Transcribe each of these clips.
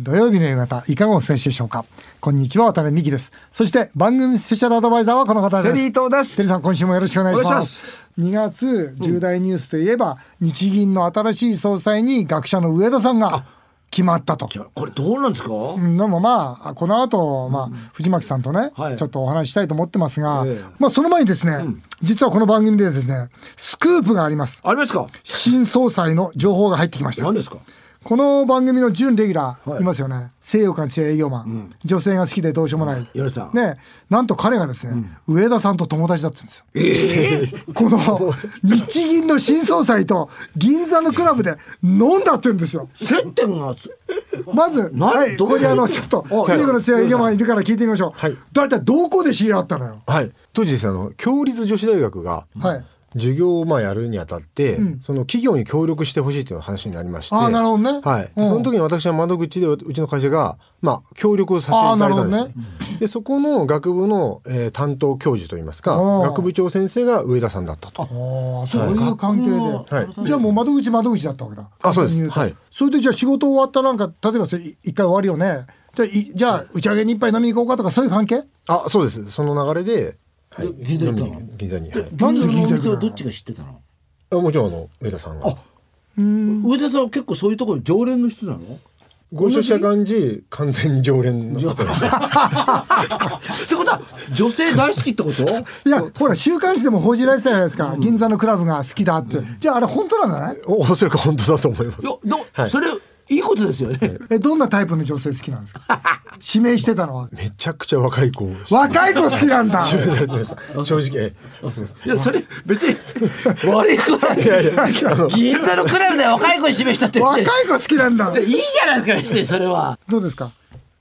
土曜日の夕方、いかがお過ごしでしょうか？こんにちは、渡辺美希です。そして、番組スペシャルアドバイザーはこの方です。テリー東です。テリーさん、今週もよろしくお願いしま。す。2月、重大ニュースといえば、日銀の新しい総裁に学者の上田さんが決まったと。これどうなんですか、うんでもまあこの後、まあ藤巻さんとね、はい。ちょっとお話ししたいと思ってますが、ええ。まあその前にですね、実はこの番組でですねスクープがあります。ありますか？新総裁の情報が入ってきました。何ですか？この番組の準レギュラー、はい。い、ますよね。性欲が強い営業マン、女性が好きでどうしようもない。ね。なんと彼がですね、上田さんと友達だったんですよ。ええこの日銀の新総裁と銀座のクラブで飲んだって言うんですよ。接点がつまず、なはい、どこここにあの、ちょっと、あ性欲の強い営業マンいるから聞いてみましょう。はい。大体どこで知り合ったのよ？はい、当時ですねあの共立女子大学がはい。授業をまあやるにあたって、ん。その企業に協力してほしいという話になりまして。ああ、なるほどね。はい、その時に私は窓口でうちの会社が、まあ、協力をさせていただいたんです、あーなるほでそこの学部の、えー担当教授といいますか学部長先生が上田さんだったと。ああ、そういう関係で。はい。じゃあもう窓口窓口だったわけだ。あそうです。はい。それでじゃあ仕事終わったなんか、例えばそれい一回終わるよね。じゃあい、じゃあ打ち上げに一杯飲みに行こうかとかそういう関係？あそうです。その流れで、はい、で銀座行ったの？銀座に、はい。なんで銀座の銀座のお店はどっちが知ってたの？あもちろんあの上田さんが。上田さんは結構そういうところに常連の人なの？ご出社感じ完全に常連の方でした。ってことは女性大好きってこと？いや、ほら、週刊誌でも報じられてたじゃないですか。銀座のクラブが好きだって。じゃああれ本当なんだね？おおそらく本当だと思います。いやど、はい。それいいことですよね。え、どんなタイプの女性好きなんですか？指名してたのは？めちゃくちゃ若い子。を若い子好きなんだ。正直。いやそれ別に悪い子ない銀座のクラブで若い子に示したって若い子好きなんだ。いいじゃないですか別にそれは。どうですか？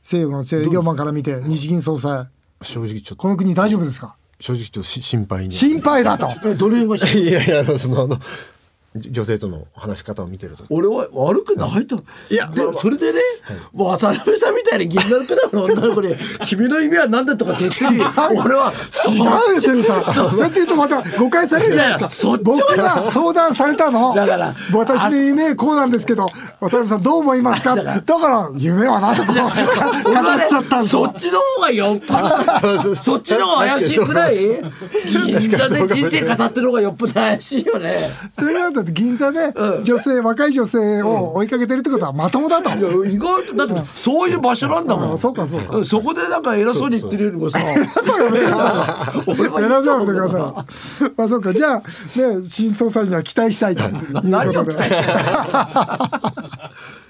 西洋の強い営業マンから見て日銀総裁正直ちょっと。この国大丈夫ですか？正直ちょっとし心配に。心配だと。どれがいやいやあのそのあの女性との話し方を見てると。俺は悪くないと。いやでまあまあ。それでね、渡辺さんみたいに銀座のクラブの女の子に「君の夢は何だ?」とかって言ってる俺は違うよテルさ。んそう。やって言うとまた誤解される。じゃないですか僕が相談されたの？だから私の夢こうなんですけど渡辺さんどう思いますか？だから夢は何とこう語っちゃったんそっちの方がよっぽど そっちの方が怪しいくらい銀座で人生語ってる方がよっぽど怪しいよねって銀座で女性若い女性を追いかけてるってことはまともだと。いや意外とだってそういう場所なんだもあん。そうかそうか。そこでなんか偉そうに言ってるよりもさ。そう。やめてください。俺はやらざるを得てください。まあそうか、じゃあ、ね、新総裁には期待したいということで。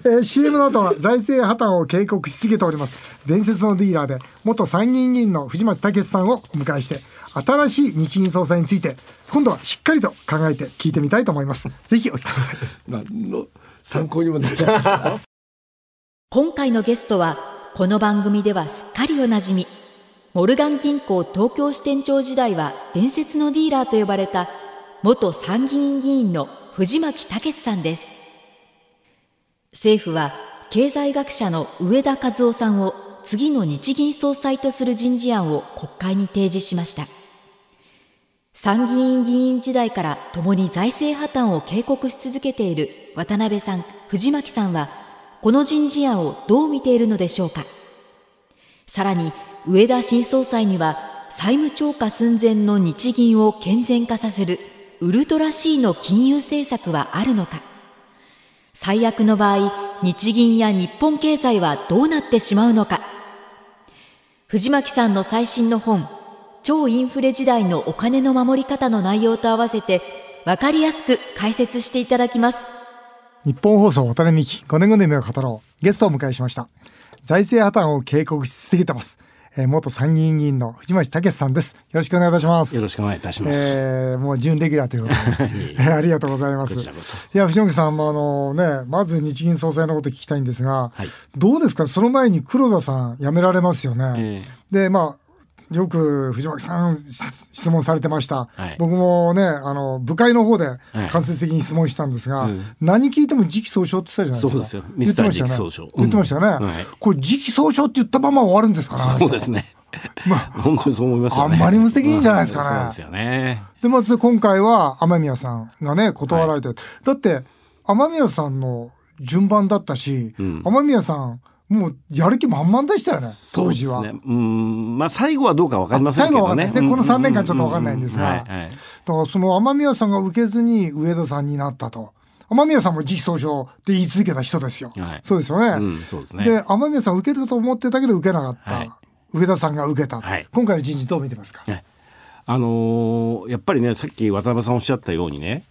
えー CM の後は財政破綻を警告し続けております。伝説のディーラーで元参議院議員の藤松武さんをお迎えして新しい日銀総裁について今度はしっかりと考えて聞いてみたいと思います。ぜひお聞きください。何の参考にもならない。今回のゲストはこの番組ではすっかりおなじみ。モルガン銀行東京支店長時代は伝説のディーラーと呼ばれた元参議院議員の藤巻武さんです。政府は経済学者の上田和夫さんを次の日銀総裁とする人事案を国会に提示しました参議院議員時代から共に財政破綻を警告し続けている渡辺さん、藤巻さんは、この人事案をどう見ているのでしょうか。さらに、上田新総裁には、債務超過寸前の日銀を健全化させるウルトラ C の金融政策はあるのか。最悪の場合、日銀や日本経済はどうなってしまうのか。藤巻さんの最新の本、超インフレ時代のお金の守り方の内容と合わせて、わかりやすく解説していただきます。日本放送渡辺美希5年後の夢を語ろう。ゲストをお迎えしました。財政破綻を警告し続けてます、えー元参議院議員の藤巻武さんです。よろしくお願いいたします。よろしくお願いいたします。えーもう準レギュラーということで、えーありがとうございます。こちらこそ。いや、藤本さんもあのね、まず日銀総裁のこと聞きたいんですが、はい。どうですか？その前に黒田さん辞められますよね。え。で、まあ、よく藤巻さんし質問されてました、はい。僕もねあの部会の方ではい。間接的に質問したんですが、うん。何聞いても時期総称って言ってたじゃないですか。そうですよ。ミスてましたよね。時期総称言ってましたよね、これ時期総称って言ったまま終わるんですかねそうですね。ま本当にそう思いますよね。あんまり無責任じゃないですかね。そうですよね。でまず今回は雨宮さんがね断られて、だって雨宮さんの順番だったし、うん。雨宮さんもうやる気満々でしたよね当時は。そうね。うん、まあ最後はどうかわかりませんけ最後はどね。ね。この3年間ちょっと分かんないんですが。だからその雨宮さんが受けずに上田さんになったと。雨宮さんも時期総称で言い続けた人ですよ。はいそうですよね。うん、そうですね。で、雨宮さん受けると思ってたけど受けなかった。はい上田さんが受けた。はい今回の人事どう見てますか、ねあのーやっぱりねさっき渡辺さんおっしゃったようにね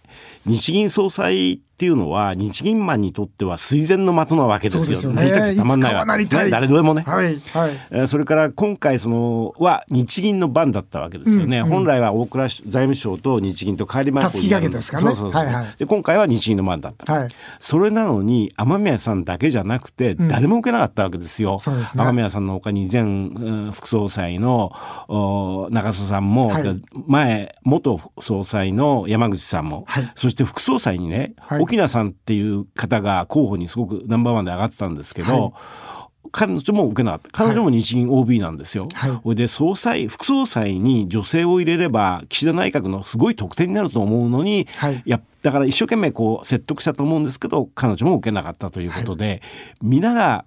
日銀総裁っていうのは日銀マンにとっては垂涎の的なわけですよ。すよね。なりたくてたまんないわけですね。誰でもね、はい、はい。えーそれから今回そのは日銀の番だったわけですよね、本来は大倉財務省と日銀と変わりまたすき掛けですかね。そうそうそうはいはい。で今回は日銀の番だった、はい。それなのに雨宮さんだけじゃなくて誰も受けなかったわけですよ、そうですね。雨宮さんの他に前、うん副総裁のお中曽さんも、はい。前元総裁の山口さんも、はい。そして副総裁にね、はい。沖縄さんっていう方が候補にすごくナンバーワンで上がってたんですけど、はい。彼女も受けなかった彼女も日銀 OB なんですよ。はい。で総裁副総裁に女性を入れれば岸田内閣のすごい得点になると思うのに、はい。やだから一生懸命こう説得したと思うんですけど彼女も受けなかったということで、皆が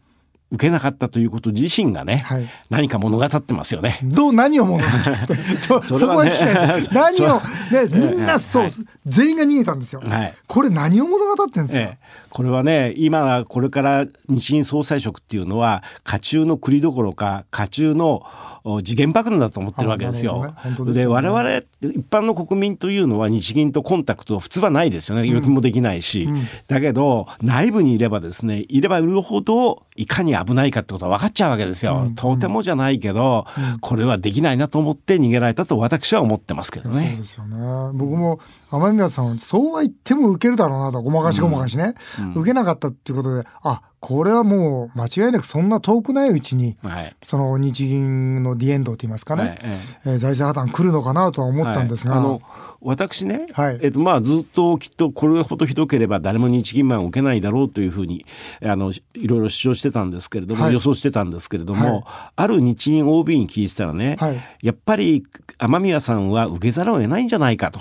受けなかったということ自身がね、はい。何か物語ってますよね。どう何を物語って そそこはそれはね聞きたいです 何をねみんなそう、はい。全員が逃げたんですよ、はい。これ何を物語ってんですか、ええ、これはね今これから日銀総裁職っていうのは家中の栗どころか家中のお時限爆弾だと思ってるわけですよ。ですでよね。我々一般の国民というのは日銀とコンタクト普通はないですよね。預金もできないし、だけど内部にいればですねいればいるほどいかに危ないかってことは分かっちゃうわけですよ。とてもじゃないけど、これはできないなと思って逃げられたと私は思ってますけどそうね。ですよね。僕も雨宮さんはそうは言っても受けるだろうなとごまかしごまかしね、受けなかったっていうことであこれはもう間違いなくそんな遠くないうちにはい。その日銀のディエンドといいますかね、はいえ。えー財政破綻来るのかなとは思ったんですが、はい。あの私ね、はい。えっとまあ、ずっときっとこれほどひどければ誰も日銀マンを受けないだろうというふうにあのいろいろ主張してたんですけれども、はい。予想してたんですけれども、ある日銀 OB に聞いてたらね、はい。やっぱり雨宮さんは受けざるを得ないんじゃないかと、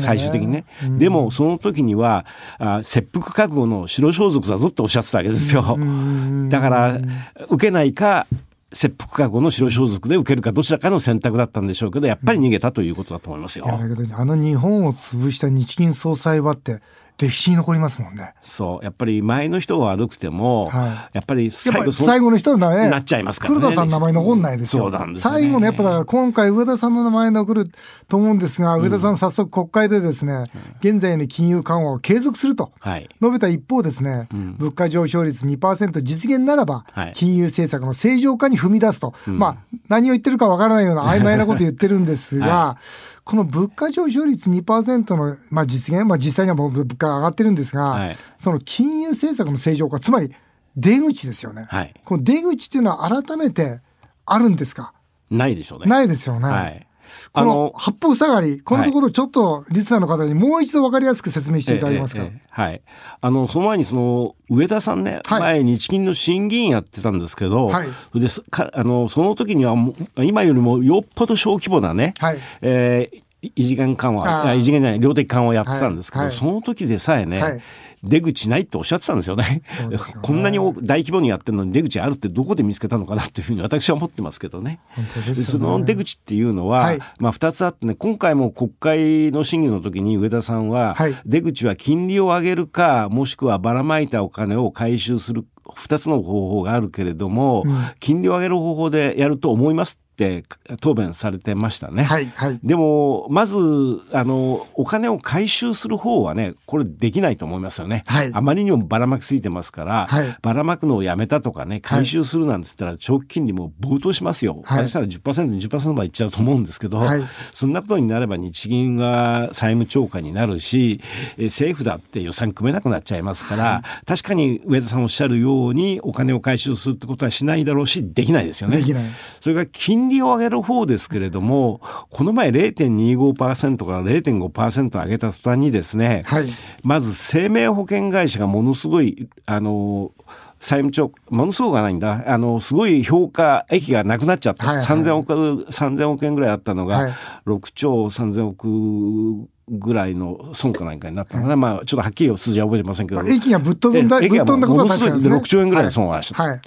ね。最終的にね、でもその時にはあ切腹覚悟の白装束だぞっておっしゃってたわけですよ。だから受けないか切腹覚悟の白装束で受けるかどちらかの選択だったんでしょうけどやっぱり逃げたということだと思いますよ。うんだけどねあの日本を潰した日銀総裁はって歴史に残りますもんね。そう。やっぱり前の人が悪くても、はやっぱり最後最後の人のね。なっちゃいますからね。黒田さんの名前残んないですよ。すよね。最後のやっぱ今回上田さんの名前残ると思うんですが、上田さん早速国会でですね、現在の金融緩和を継続すると。はい。述べた一方ですね、物価上昇率2%実現ならば、はい。金融政策の正常化に踏み出すと、まあ何を言ってるかわからないような曖昧なこと言ってるんですが、この物価上昇率2%の、まあ、実現、まあ、実際にはもう物価上がってるんですが、はいその金融政策の正常化つまり出口ですよね、はいこの出口っていうのは改めてあるんですか？ないでしょうね。ないですよね。はい。こあのの八方塞がり、このところちょっとリスナーの方にもう一度分かりやすく説明していただけますか？ええええはい。あのその前にその上田さんね、はい前日銀の審議員やってたんですけど、はいでそかあのその時には今よりもよっぽど小規模なね、はいえー異次元緩和異次元じゃない量的緩和をやってたんですけど、はいはい。その時でさえね、はい。出口ないっておっしゃってたんですよね。ね。こんなに大規模にやってるのに出口あるってどこで見つけたのかなっていうふうに私は思ってますけどね。ね。その出口っていうのは、はい。まあ、2つあってね今回も国会の審議の時に上田さんは、はい。出口は金利を上げるかもしくはばらまいたお金を回収する2つの方法があるけれども、金利を上げる方法でやると思いますって答弁されてましたね。はいはい。でもまずあのお金を回収する方はねこれできないと思いますよね、はい。あまりにもばらまきすぎてますから、はい。ばらまくのをやめたとかね回収するなんつったら長期金利も暴騰しますよ、はい。私なら 10%20% までいっちゃうと思うんですけど、はい。そんなことになれば日銀が債務超過になるしえ政府だって予算組めなくなっちゃいますから、確かに上田さんおっしゃるようにお金を回収するってことはしないだろうしできないですよね。できない。それから金利を上げる方ですけれどもこの前0.25%から0.5%上げた途端にですね、はい。まず生命保険会社がものすごいあの債務超ものすごくはないんだ。あのすごい評価益がなくなっちゃった、はいはい。3000億3000億円ぐらいあったのが、はい。6兆3000億ぐらいの損かなんかになったのかな、まあちょっとはっきり数字は覚えてませんけど。駅がぶっ飛んだぶっ飛んだことは確かですね。6兆円ぐらいの損を出した、はい。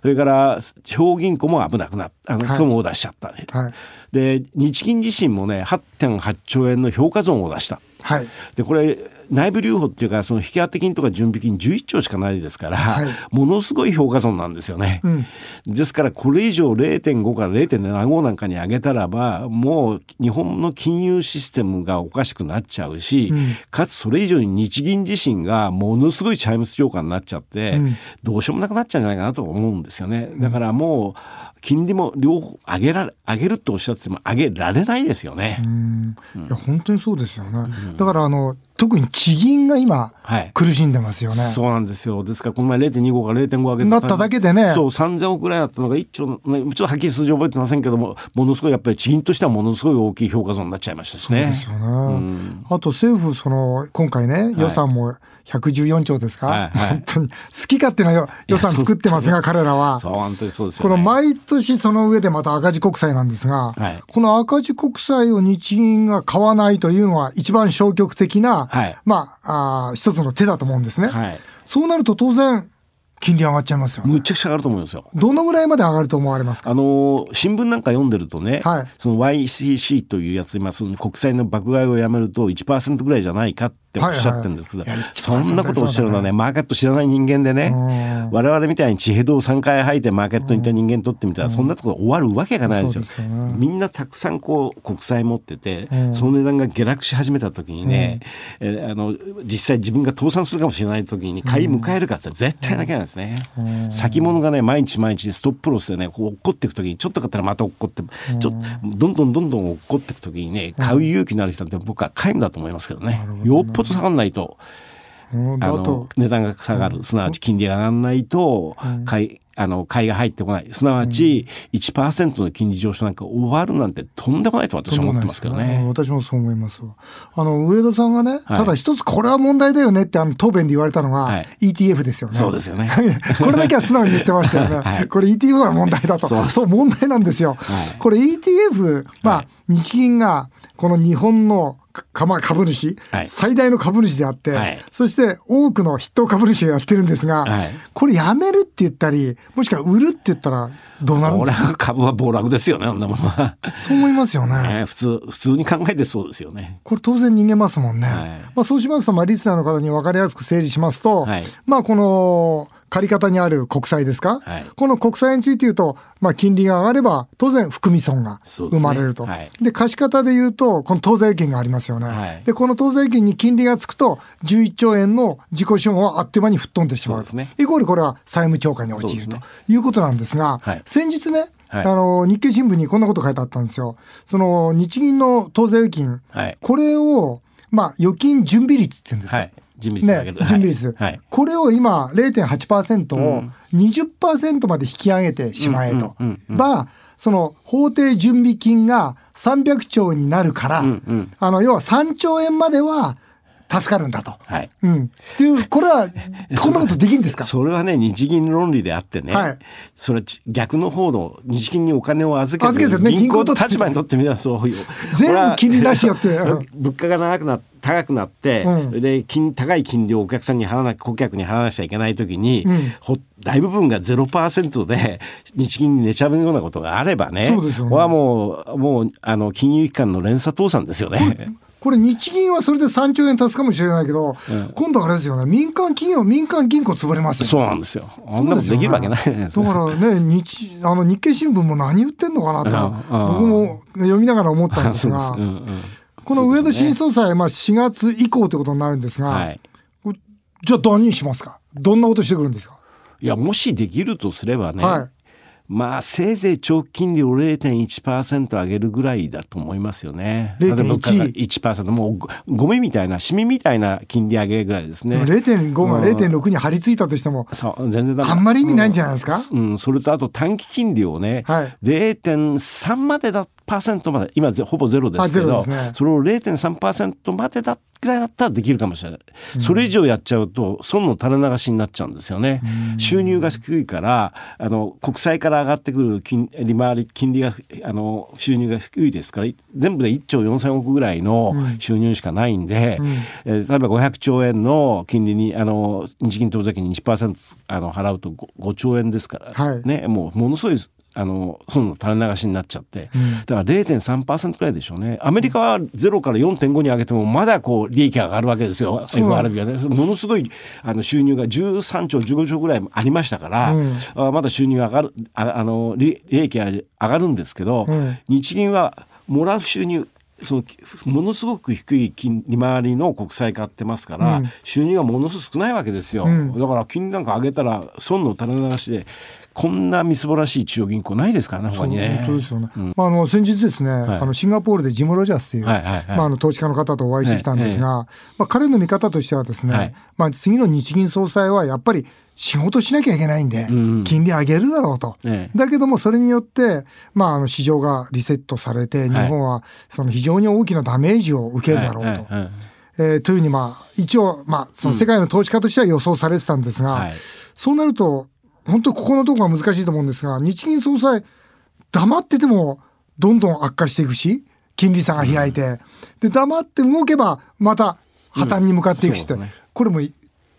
それから地方銀行も危なくなった。あのはい損を出しちゃった、はい。で日銀自身もね8.8兆円の評価損を出したはい。でこれ内部留保っていうかその引き当て金とか準備金11兆しかないですから、はい。ものすごい評価損なんですよね、うん。ですからこれ以上0.5から0.75なんかに上げたらばもう日本の金融システムがおかしくなっちゃうし、うん。かつそれ以上に日銀自身がものすごいチャイムス強化になっちゃって、うん。どうしようもなくなっちゃうんじゃないかなと思うんですよね。だからもう金利も両方上げられ上げるとおっしゃってても上げられないですよね。うん。いや本当にそうですよね、だからあの特に地銀が今はい。苦しんでますよね、そうなんですよ。ですからこの前0.25から0.5上げなっただけでね。そう3000億ぐらいだったのが1兆の、ね、ちょっとはっきり数字覚えてませんけどもものすごいやっぱり地銀としてはものすごい大きい評価損になっちゃいましたしね。そうです。よね、ん。あと政府その今回ね予算も114兆ですか、はいはい。本当に。好き勝手な予予算作ってますが彼らは。そう本当にそうですよね。この毎年その上でまた赤字国債なんですが、はい。この赤字国債を日銀が買わないというのは一番消極的な、はい。まああー一つの手だと思うんですね、はい。そうなると当然金利上がっちゃいますよね。むっちゃくちゃ上がると思いますよ。どのぐらいまで上がると思われますか？あの新聞なんか読んでるとね、はい。その YCC というやつ今その国債の爆買いをやめると1%ぐらいじゃないかっておっしゃってるんですけど、はいはいい。やそんなことをおっしゃるのはねマーケット知らない人間でねうん。我々みたいに地ヘドを3回吐いてマーケットにいた人間にとってみたらそんなところ終わるわけがないですよ。みんなたくさんこう国債持ってて、うんその値段が下落し始めた時にね、えーあの実際自分が倒産するかもしれない時に買い迎えるかって絶対だけなんですね。先物がね毎日毎日ストップロスでねこう落っこっていく時にちょっと買ったらまた落っこってちょっとどんどんどんどん落っこっていく時にね買う勇気のある人って僕は皆無だと思いますけどね。よっぽど下がらないと。うん。あの値段が下がる、すなわち金利が上がらないと買いあの買いが入ってこない。すなわち1%の金利上昇なんか終わるなんてとんでもないと私は思ってますけどね。私もそう思いますわ。あの上田さんがね、はい。ただ一つこれは問題だよねってあの答弁で言われたのが、はい。ETF ですよね。そうですよね。これだけは素直に言ってましたよね、はい。これ ETF は問題だと。そう問題なんですよ、はい。これ ETF まあ、はい。日銀がこの日本のかま株主、はい最大の株主であって、はいそして多くの筆頭株主がやってるんですが、はいこれやめるって言ったりもしくは売るって言ったらどうなるんです？かは株は暴落ですよね、そんなものは。と思いますよね。ね普通、普通に考えてそうですよね。これ当然逃げますもんね。はいまあそうしますと、まあリスナーの方に分かりやすく整理しますと、はいまあこの借方にある国債ですか、はいこの国債について言うと、まあ金利が上がれば当然含み損が生まれると。はいで、貸方で言うと、この当座預金がありますよね。はいで、この当座預金に金利がつくと、11兆円の自己資本はあっという間に吹っ飛んでしまうと。ねイコールこれは債務超過に陥るということなんですが、はい先日ね、はいあの日経新聞にこんなこと書いてあったんですよ。その日銀の当座預金、はい。これを、まあ、預金準備率って言うんですよ。はい。準備率だけね、ど。準備率、はい。これを今0.8%を20%まで引き上げてしまえと。ば、その法定準備金が300兆になるから、うんうんあの、要は3兆円までは助かるんだと。はい。うん。っていう、これは、こんなことできるんですか？それはね日銀の論理であってね、はいそれ逆の方の日銀にお金を預けて預けてね銀行と立場にとってみたらそういう全部金利なしよってうん 物価が長くな高くなって、うん。で金高い金利をお客さんに払わな顧客に払わなきゃいけない時に、うん。ほ大部分が0%で日銀に寝ちゃうようなことがあればねそうですはもうもうあの金融機関の連鎖倒産ですよね。これ日銀はそれで3兆円足すかもしれないけど、今度あれですよね、民間企業、民間銀行潰れますよね。そうなんですよ。そんなことできるわけないです。だからね、日、あの日経新聞も何言ってんのかなと、うん。僕も読みながら思ったんですが、この上田新総裁、まあ4月以降ということになるんですが、はい。じゃあ何しますか？どんなことしてくるんですか？いやもしできるとすればね、はい。まあせいぜい長期金利を0.1%上げるぐらいだと思いますよね。0.1例えば物価が1%もうごゴミみたいなシミみたいな金利上げぐらいですね。でも0.5が0.6に張り付いたとしても、そう全然あんまり意味ないんじゃないですか？うん、それとあと短期金利をね、はい。0.3までだっ0.3%まで今ぜほぼゼロですけどね。それを0.3%までだぐらいだったらできるかもしれない、それ以上やっちゃうと損の垂れ流しになっちゃうんですよね、収入が低いからあの国債から上がってくる金利回り金利があの収入が低いですから全部で1兆4000億ぐらいの収入しかないんで、えー例えば500兆円の金利にあの日銀当座金に1%あの払うと 5, 5兆円ですから、はい。ねもうものすごいあの損の垂れ流しになっちゃって、だから0.3%くらいでしょうね。アメリカは0から4.5に上げてもまだこう利益が上がるわけですよ。FRB はね。ものすごいあの収入が13兆15兆ぐらいありましたから、あまだ収入が上がるああの利利益が上がるんですけど、ん。日銀はもらう収入そのものすごく低い金利回りの国債買ってますから、収入がものすごく少ないわけですよ、だから金利なんか上げたら損の垂れ流しでこんなみすぼらしい中央銀行ないですからね他にね。本当ですよね。まああの先日ですね、あのシンガポールでジムロジャースという、まああの投資家の方とお会いしてきたんですが、まあ彼の見方としてはですね、はい。まあ次の日銀総裁はやっぱり仕事しなきゃいけないんで、ん金利上げるだろうと。ええ。だけどもそれによって、まああの市場がリセットされて、日本はその非常に大きなダメージを受けるだろうと。えーというふうにまあ一応まあその世界の投資家としては予想されてたんですが、はい。そうなると本当ここのところが難しいと思うんですが日銀総裁黙っててもどんどん悪化していくし金利差が開いて、で黙って動けばまた破綻に向かっていくしって、うんね。これも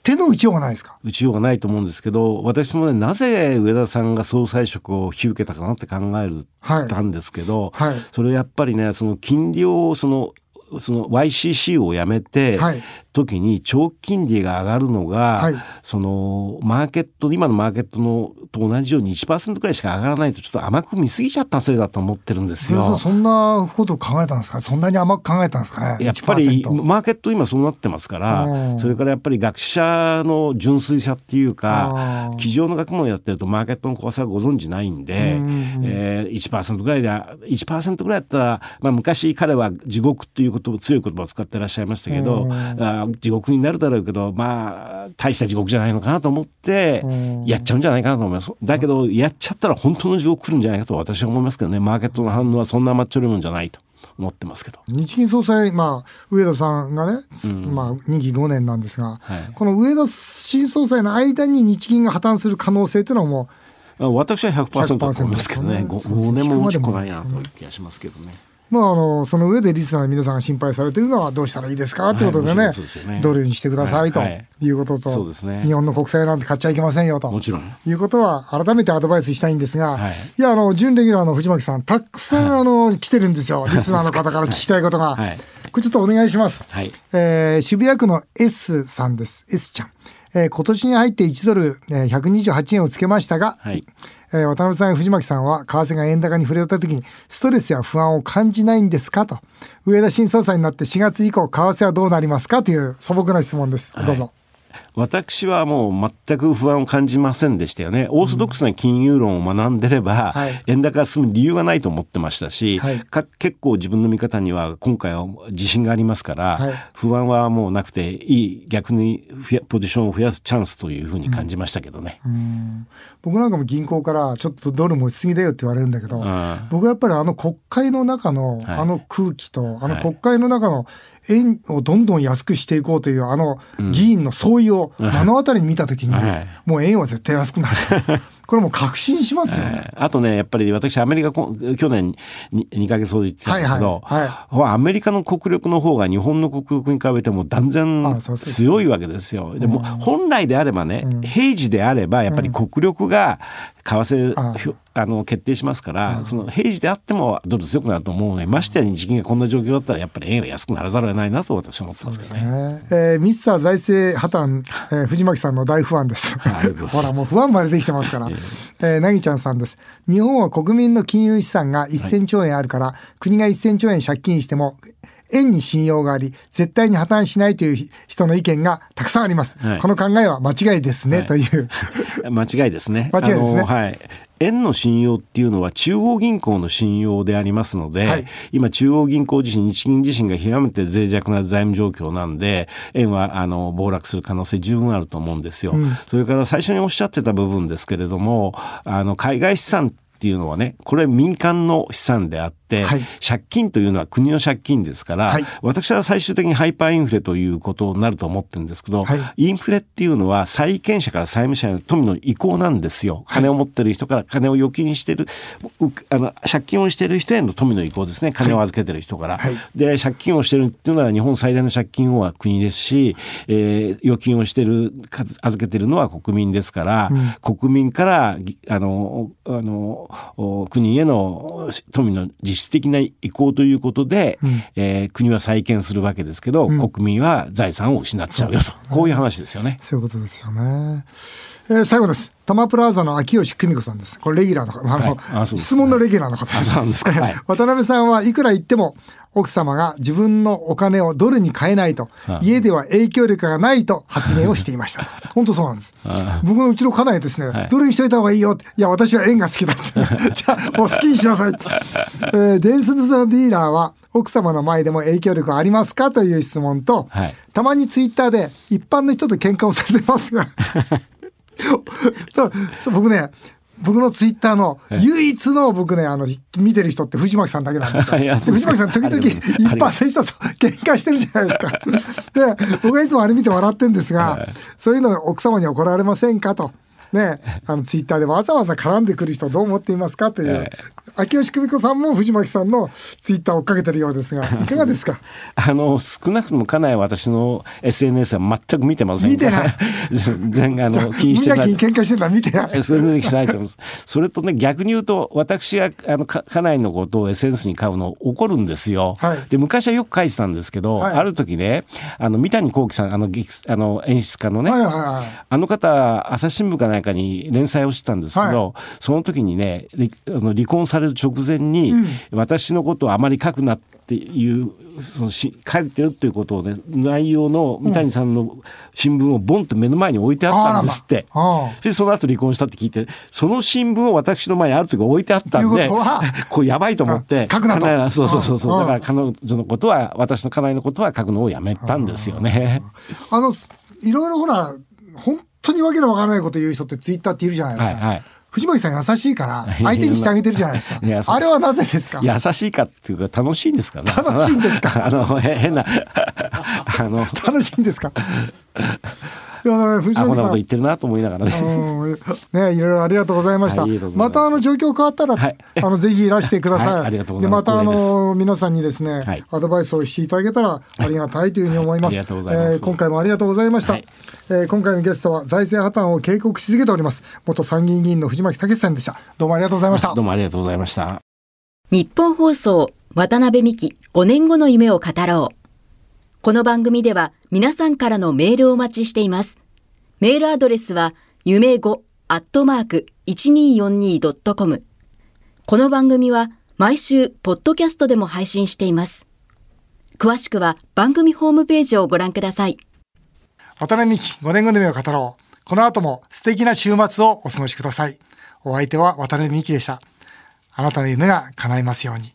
手の打ちようがないですか？打ちようがないと思うんですけど私もねなぜ上田さんが総裁職を引き受けたかなって考えるはいたんですけど、はい。それやっぱりねその金利をそのその YCC をやめて、はい時に長期金利が上がるのが、はい。そのマーケット今のマーケットのと同じように1%くらいしか上がらないとちょっと甘く見すぎちゃったせいだと思ってるんですよ。そんなことを考えたんですか？そんなに甘く考えたんですか？ねやっぱり1%マーケット今そうなってますからうんそれからやっぱり学者の純粋さっていうかうん机上の学問やってるとマーケットの怖さをご存知ないんで、うんえー、1%ぐらいで1%ぐらいだったら、まあ、昔彼は地獄っていうこと強い言葉を使ってらっしゃいましたけど、あ地獄になるだろうけどまあ大した地獄じゃないのかなと思ってうん。やっちゃうんじゃないかなと思います。だけどやっちゃったら本当の地獄来るんじゃないかと私は思いますけどね。マーケットの反応はそんな甘っちょろいもんじゃないと思ってますけど。日銀総裁、まあ、上田さんがね、まあ、2期5年なんですが、はい。この上田新総裁の間に日銀が破綻する可能性というのはもあ私は100%だと思いますけどね。100% 5, そうそう年も持ちこないなという気がしますけどね。う、まあ、あのその上でリスナーの皆さんが心配されているのはどうしたらいいですかということでね,、ドルにしてくださいとはいうことと、そうですね。日本の国債なんて買っちゃいけませんよと。もちろん。いうことは改めてアドバイスしたいんですが、はい。い、やあの準レギュラーの藤巻さんたくさん、あの来てるんですよリスナーの方から聞きたいことが、はい。これちょっとお願いします。はい。えー渋谷区の S さんです。S ちゃん。えー今年に入って1ドル、えー128円をつけましたが、はいえー渡辺さんや藤巻さんは為替が円高に触れた時にストレスや不安を感じないんですかと。上田新総裁になって4月以降、為替はどうなりますかという素朴な質問です。どうぞ。私はもう全く不安を感じませんでしたよね。オーソドックスな金融論を学んでれば、はい。円高が進む理由がないと思ってましたし、はい。か結構自分の見方には今回は自信がありますから、はい。不安はもうなくていい逆にポジションを増やすチャンスというふうに感じましたけどね。僕なんかも銀行からちょっとドル持ちすぎだよって言われるんだけど、ん。僕はやっぱりあの国会の中のはい。あの空気と、あの国会の中の円をどんどん安くしていこうというあの議員の総意を目の当たりに見たときに、はいもう円は絶対安くなる。これもう確信しますよね。あとねやっぱり私アメリカこ去年に2ヶ月ほど行ってたんですけど、はいはい。アメリカの国力の方が日本の国力に比べても断然強いわけですよ。でも本来であればね、平時であればやっぱり国力が為替、あひょあの決定しますから、その平時であってもドル強くなると思うのでましてや日銀がこんな状況だったらやっぱり円は安くならざるを得ないなと私は思ってますけどね。ね。えーミスター財政破綻、えー藤巻さんの大不安です。ほら、もう不安までできてますから。えー、なぎちゃんさんです。日本は国民の金融資産が1000兆円あるから、国が1000兆円借金しても、円に信用があり、絶対に破綻しないという人の意見がたくさんあります。はいこの考えは間違いですね、はいという。間違いですね。間違いですねはい。円の信用っていうのは中央銀行の信用でありますので、はい今中央銀行自身日銀自身が極めて脆弱な財務状況なんで円はあの暴落する可能性十分あると思うんですよ。それから最初におっしゃってた部分ですけれどもあの海外資産っていうのはねこれ民間の資産であって、はい。借金というのは国の借金ですから、はい。私は最終的にハイパーインフレということになると思ってるんですけど、はインフレっていうのは債権者から債務者への富の移行なんですよ。金を持ってる人から金を預金してる、うあの借金をしてる人への富の移行ですね。金を預けてる人から。はい。で借金をしてるっていうのは日本最大の借金王は国ですし、えー預金をしてる数預けてるのは国民ですから、国民からぎあのあのお国への富の実質的な移行ということで、えー国は再建するわけですけど、国民は財産を失っちゃうよと、こういう話ですよね。そういうことですよね。えー最後です。タマプラザの秋吉久美子さんです。これレギュラーの方、あの、はいあそうです質問のレギュラーの方です。渡辺さんはいくら言っても奥様が自分のお金をドルに変えないと、はい家では影響力がないと発言をしていました。本当そうなんです。僕のうちの家内ですね、はいドルにしといた方がいいよって。いや、私は円が好きだって。じゃあ、もう好きにしなさい。えー伝説のディーラーは奥様の前でも影響力はありますかという質問と、はいたまにツイッターで一般の人と喧嘩をされてますが そう僕ね僕のツイッターの唯一の僕ねあの見てる人って藤巻さんだけなんですよ。藤巻さん時々一般の人と喧嘩してるじゃないですか。で僕はいつもあれ見て笑ってんですが、そういうの奥様に怒られませんか？と。ね、あのツイッターでわざわざ絡んでくる人どう思っていますか？という、秋吉久美子さんも藤巻さんのツイッターを追っかけてるようですが いかがですか？あの少なくとも家内は私の SNS は全く見てません見てない。全然あの気無にしてない。邪気に喧嘩してたら見てない。SNS しないと思います。それとね逆に言うと私があのか家内のことを SNS に買うの怒るんですよ。はい。で昔はよく書いてたんですけど、はい。ある時ねあの三谷幸喜さんあの劇あの演出家のね、はいはいはいあの方朝日新聞かなんかに連載をしてたんですけど、その時にねりあの離婚される直前に、私のことをあまり書くなっていうそのし書いてるっていうことをね内容の三谷さんの新聞をボンと目の前に置いてあったんですって。あらま。ああ。でその後離婚したって聞いてその新聞を私の前にある時置いてあったんでことは これやばいと思ってあ書くなそうそうそうそう。うん。だから彼女のことは私の家内のことは書くのをやめたんですよね。あのいろいろほら本当にわけのわからないこと言う人ってツイッターっているじゃないですか。はいはい藤巻さん優しいから 相手にしてあげてるじゃないですかあれはなぜですか？優しいかっていうか楽しいんですか？ね。楽しいんですか？あのへ変なあの楽しいんですか？いや藤巻さんアホなこと言。ってるなと思いながらね。うんね、いろいろありがとうございました。またあの状況変わったら、はいあのぜひいらしてください。はいありがとうございますでまたあの皆さんにですね、はいアドバイスをしていただけたらありがたいというふうに思います。はいありがとうございますえー今回もありがとうございました。はいえー今回のゲストは財政破綻を警告し続けております元参議院議員の藤巻武さんでした。どうもありがとうございましたどう。もありがとうございました。日本放送渡辺美希5年後の夢を語ろう。この番組では皆さんからのメールをお待ちしています。メールアドレスは夢5アットマーク 1242.com。この番組は毎週ポッドキャストでも配信しています。詳しくは番組ホームページをご覧ください。渡辺美希5年後の夢を語ろう。この後も素敵な週末をお過ごしください。お相手は渡辺美希でした。あなたの夢が叶いますように。